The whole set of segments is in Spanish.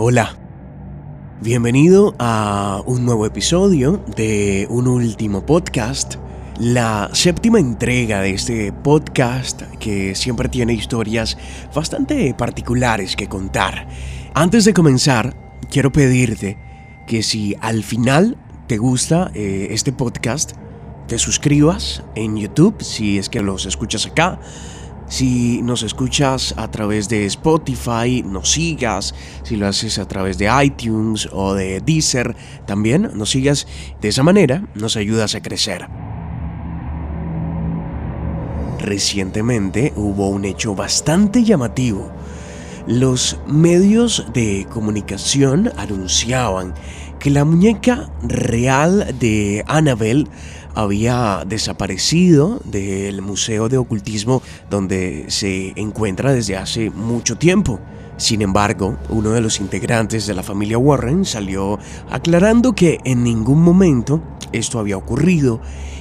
Hola. Bienvenido a un nuevo episodio de un último podcast, la séptima entrega de este podcast que siempre tiene historias bastante particulares que contar. Antes de comenzar, quiero pedirte que si al final te gusta eh, este podcast, te suscribas en YouTube si es que los escuchas acá si nos escuchas a través de Spotify, nos sigas. Si lo haces a través de iTunes o de Deezer, también nos sigas. De esa manera nos ayudas a crecer. Recientemente hubo un hecho bastante llamativo. Los medios de comunicación anunciaban que la muñeca real de Annabelle había desaparecido del Museo de Ocultismo donde se encuentra desde hace mucho tiempo. Sin embargo, uno de los integrantes de la familia Warren salió aclarando que en ningún momento esto había ocurrido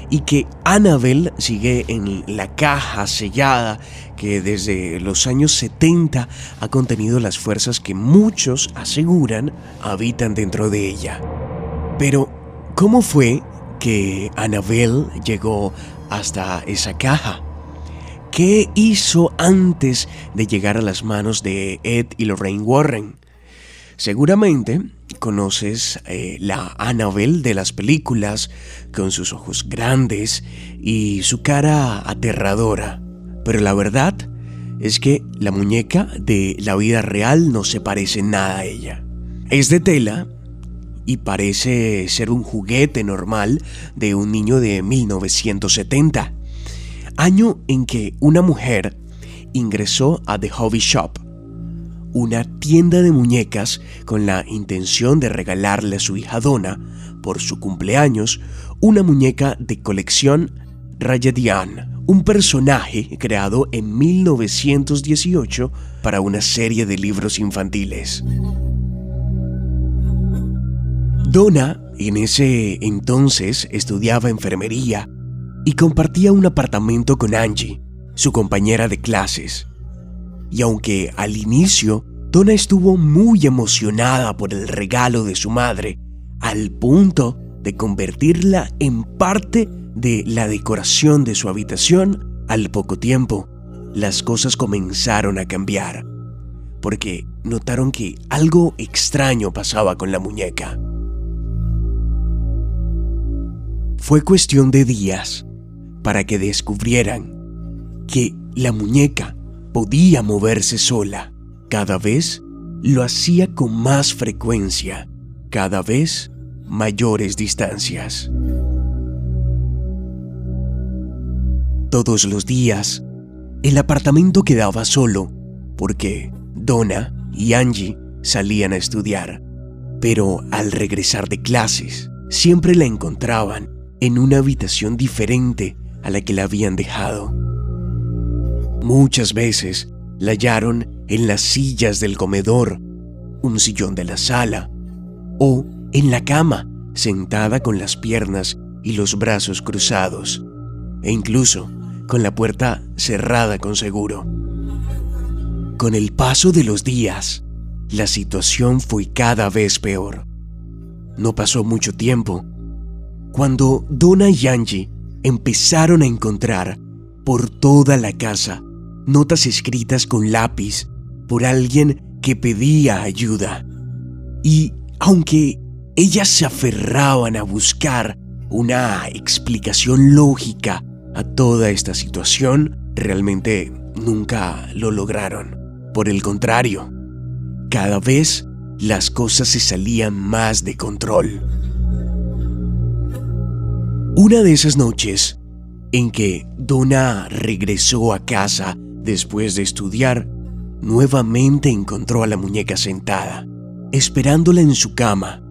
y que Annabelle sigue en la caja sellada que desde los años 70 ha contenido las fuerzas que muchos aseguran habitan dentro de ella. Pero, ¿cómo fue que Annabelle llegó hasta esa caja. ¿Qué hizo antes de llegar a las manos de Ed y Lorraine Warren? Seguramente conoces eh, la Annabelle de las películas, con sus ojos grandes y su cara aterradora. Pero la verdad es que la muñeca de la vida real no se parece nada a ella. Es de tela y parece ser un juguete normal de un niño de 1970, año en que una mujer ingresó a The Hobby Shop, una tienda de muñecas con la intención de regalarle a su hija Donna, por su cumpleaños, una muñeca de colección Rayadian, un personaje creado en 1918 para una serie de libros infantiles. Donna en ese entonces estudiaba enfermería y compartía un apartamento con Angie, su compañera de clases. Y aunque al inicio Donna estuvo muy emocionada por el regalo de su madre, al punto de convertirla en parte de la decoración de su habitación, al poco tiempo las cosas comenzaron a cambiar, porque notaron que algo extraño pasaba con la muñeca. Fue cuestión de días para que descubrieran que la muñeca podía moverse sola. Cada vez lo hacía con más frecuencia, cada vez mayores distancias. Todos los días, el apartamento quedaba solo porque Donna y Angie salían a estudiar, pero al regresar de clases, siempre la encontraban en una habitación diferente a la que la habían dejado. Muchas veces la hallaron en las sillas del comedor, un sillón de la sala o en la cama, sentada con las piernas y los brazos cruzados, e incluso con la puerta cerrada con seguro. Con el paso de los días, la situación fue cada vez peor. No pasó mucho tiempo cuando Donna y Angie empezaron a encontrar por toda la casa notas escritas con lápiz por alguien que pedía ayuda. Y aunque ellas se aferraban a buscar una explicación lógica a toda esta situación, realmente nunca lo lograron. Por el contrario, cada vez las cosas se salían más de control. Una de esas noches en que Donna regresó a casa después de estudiar, nuevamente encontró a la muñeca sentada, esperándola en su cama,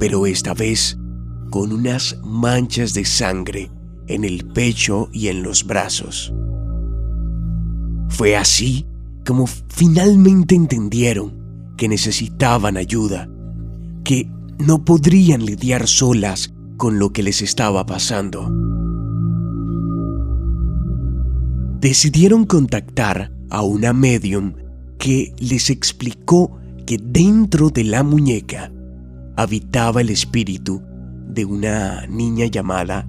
pero esta vez con unas manchas de sangre en el pecho y en los brazos. Fue así como finalmente entendieron que necesitaban ayuda, que no podrían lidiar solas con lo que les estaba pasando. Decidieron contactar a una medium que les explicó que dentro de la muñeca habitaba el espíritu de una niña llamada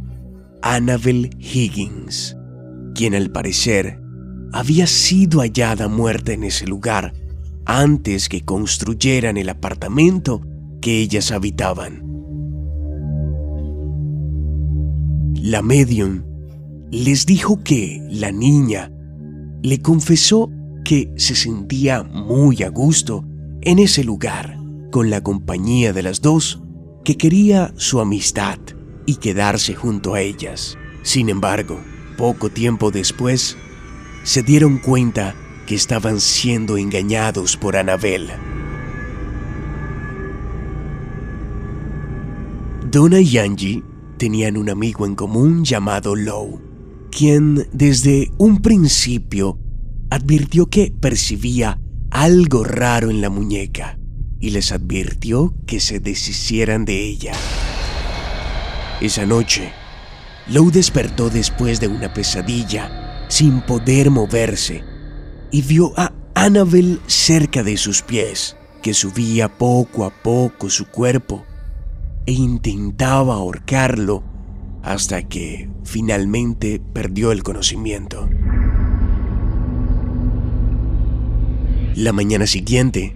Annabel Higgins, quien al parecer había sido hallada muerta en ese lugar antes que construyeran el apartamento que ellas habitaban. La medium les dijo que la niña le confesó que se sentía muy a gusto en ese lugar con la compañía de las dos, que quería su amistad y quedarse junto a ellas. Sin embargo, poco tiempo después, se dieron cuenta que estaban siendo engañados por Anabel. Donna y Angie tenían un amigo en común llamado Lowe, quien desde un principio advirtió que percibía algo raro en la muñeca y les advirtió que se deshicieran de ella. Esa noche, Lowe despertó después de una pesadilla, sin poder moverse, y vio a Annabel cerca de sus pies, que subía poco a poco su cuerpo e intentaba ahorcarlo hasta que finalmente perdió el conocimiento. La mañana siguiente,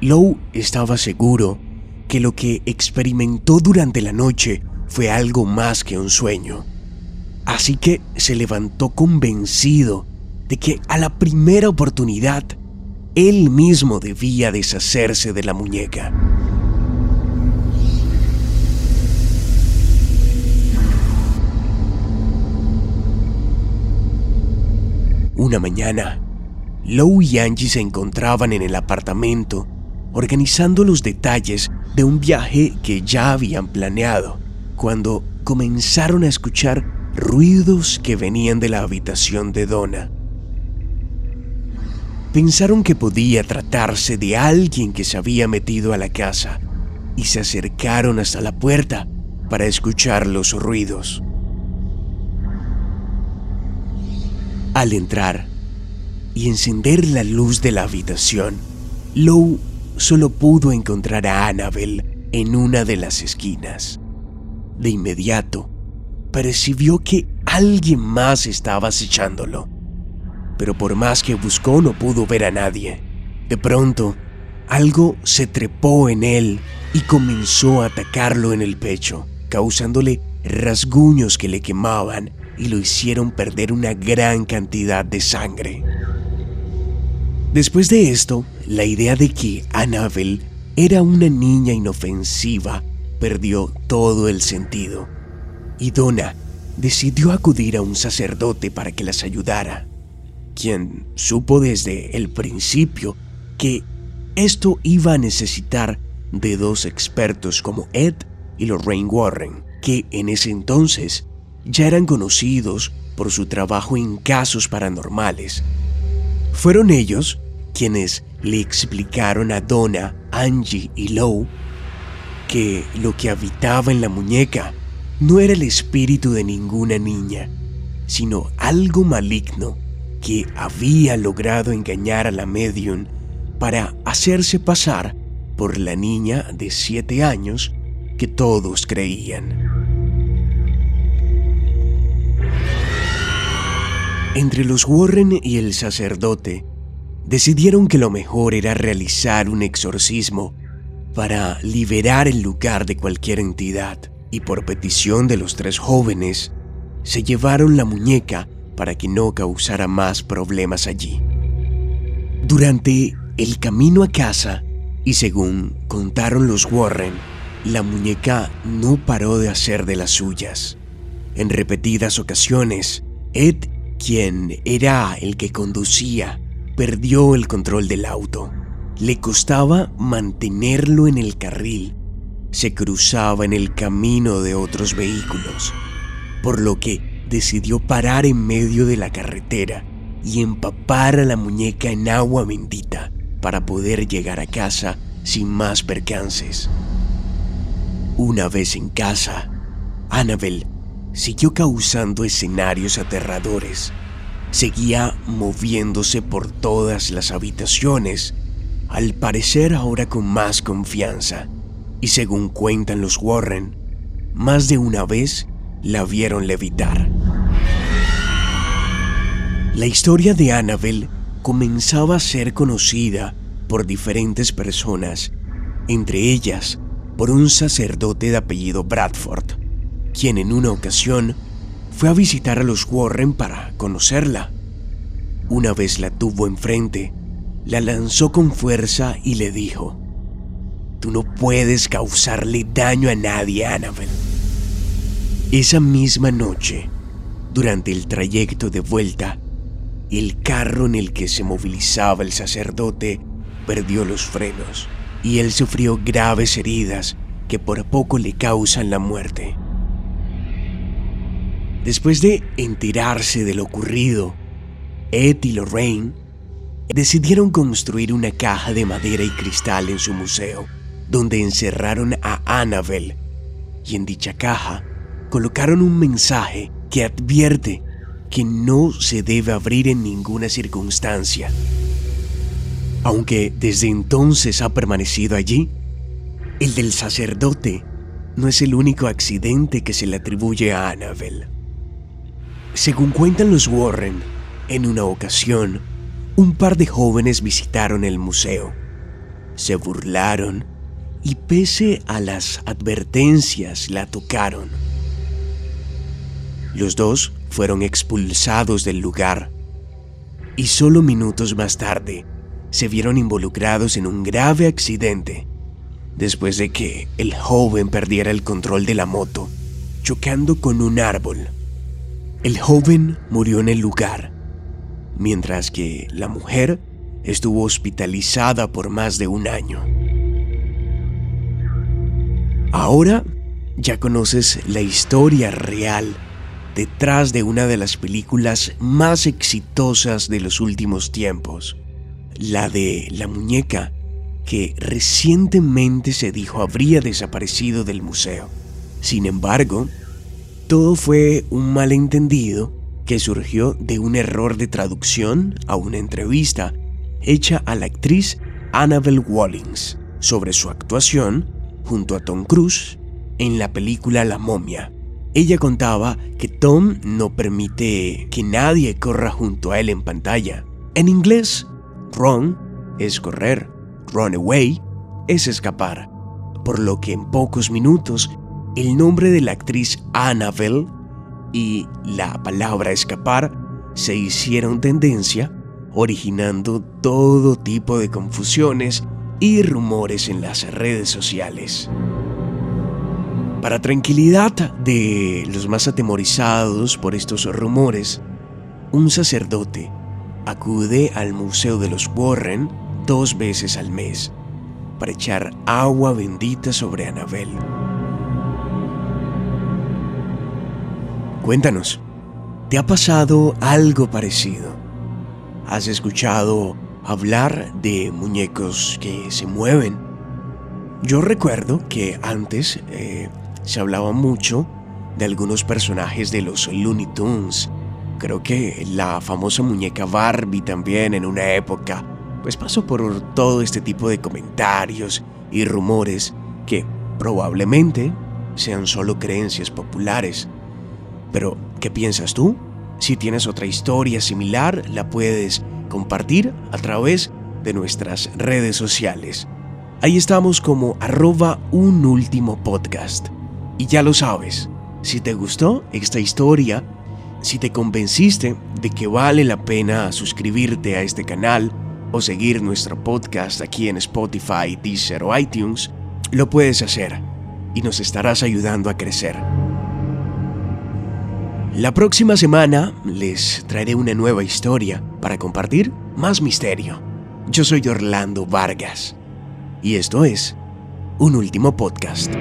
Lowe estaba seguro que lo que experimentó durante la noche fue algo más que un sueño. Así que se levantó convencido de que a la primera oportunidad él mismo debía deshacerse de la muñeca. Una mañana, Lowe y Angie se encontraban en el apartamento organizando los detalles de un viaje que ya habían planeado, cuando comenzaron a escuchar ruidos que venían de la habitación de Donna. Pensaron que podía tratarse de alguien que se había metido a la casa y se acercaron hasta la puerta para escuchar los ruidos. Al entrar y encender la luz de la habitación, Lowe solo pudo encontrar a Annabel en una de las esquinas. De inmediato, percibió que alguien más estaba acechándolo pero por más que buscó no pudo ver a nadie. De pronto, algo se trepó en él y comenzó a atacarlo en el pecho, causándole rasguños que le quemaban y lo hicieron perder una gran cantidad de sangre. Después de esto, la idea de que Annabel era una niña inofensiva perdió todo el sentido, y Donna decidió acudir a un sacerdote para que las ayudara quien supo desde el principio que esto iba a necesitar de dos expertos como Ed y Lorraine Warren, que en ese entonces ya eran conocidos por su trabajo en casos paranormales. Fueron ellos quienes le explicaron a Donna, Angie y Lowe que lo que habitaba en la muñeca no era el espíritu de ninguna niña, sino algo maligno que había logrado engañar a la medium para hacerse pasar por la niña de siete años que todos creían. Entre los Warren y el sacerdote, decidieron que lo mejor era realizar un exorcismo para liberar el lugar de cualquier entidad, y por petición de los tres jóvenes, se llevaron la muñeca para que no causara más problemas allí. Durante el camino a casa, y según contaron los Warren, la muñeca no paró de hacer de las suyas. En repetidas ocasiones, Ed, quien era el que conducía, perdió el control del auto. Le costaba mantenerlo en el carril. Se cruzaba en el camino de otros vehículos, por lo que decidió parar en medio de la carretera y empapar a la muñeca en agua bendita para poder llegar a casa sin más percances. Una vez en casa, Annabel siguió causando escenarios aterradores. Seguía moviéndose por todas las habitaciones al parecer ahora con más confianza, y según cuentan los Warren, más de una vez la vieron levitar. La historia de Annabel comenzaba a ser conocida por diferentes personas, entre ellas por un sacerdote de apellido Bradford, quien en una ocasión fue a visitar a los Warren para conocerla. Una vez la tuvo enfrente, la lanzó con fuerza y le dijo, Tú no puedes causarle daño a nadie, Annabel. Esa misma noche, durante el trayecto de vuelta, el carro en el que se movilizaba el sacerdote perdió los frenos y él sufrió graves heridas que por poco le causan la muerte. Después de enterarse de lo ocurrido, Ed y Lorraine decidieron construir una caja de madera y cristal en su museo, donde encerraron a Annabel y en dicha caja colocaron un mensaje que advierte que no se debe abrir en ninguna circunstancia. Aunque desde entonces ha permanecido allí, el del sacerdote no es el único accidente que se le atribuye a Annabel. Según cuentan los Warren, en una ocasión, un par de jóvenes visitaron el museo. Se burlaron y pese a las advertencias la tocaron. Los dos fueron expulsados del lugar y solo minutos más tarde se vieron involucrados en un grave accidente después de que el joven perdiera el control de la moto, chocando con un árbol. El joven murió en el lugar, mientras que la mujer estuvo hospitalizada por más de un año. Ahora ya conoces la historia real detrás de una de las películas más exitosas de los últimos tiempos, la de la muñeca que recientemente se dijo habría desaparecido del museo. Sin embargo, todo fue un malentendido que surgió de un error de traducción a una entrevista hecha a la actriz Annabelle Wallings sobre su actuación junto a Tom Cruise en la película La momia. Ella contaba que Tom no permite que nadie corra junto a él en pantalla. En inglés, run es correr, run away es escapar, por lo que en pocos minutos el nombre de la actriz Annabelle y la palabra escapar se hicieron tendencia, originando todo tipo de confusiones y rumores en las redes sociales. Para tranquilidad de los más atemorizados por estos rumores, un sacerdote acude al Museo de los Warren dos veces al mes para echar agua bendita sobre Anabel. Cuéntanos, ¿te ha pasado algo parecido? ¿Has escuchado hablar de muñecos que se mueven? Yo recuerdo que antes eh, se hablaba mucho de algunos personajes de los Looney Tunes. Creo que la famosa muñeca Barbie también en una época, pues pasó por todo este tipo de comentarios y rumores que probablemente sean solo creencias populares. Pero, ¿qué piensas tú? Si tienes otra historia similar, la puedes compartir a través de nuestras redes sociales. Ahí estamos como arroba un último podcast. Y ya lo sabes, si te gustó esta historia, si te convenciste de que vale la pena suscribirte a este canal o seguir nuestro podcast aquí en Spotify, Deezer o iTunes, lo puedes hacer y nos estarás ayudando a crecer. La próxima semana les traeré una nueva historia para compartir más misterio. Yo soy Orlando Vargas y esto es un último podcast.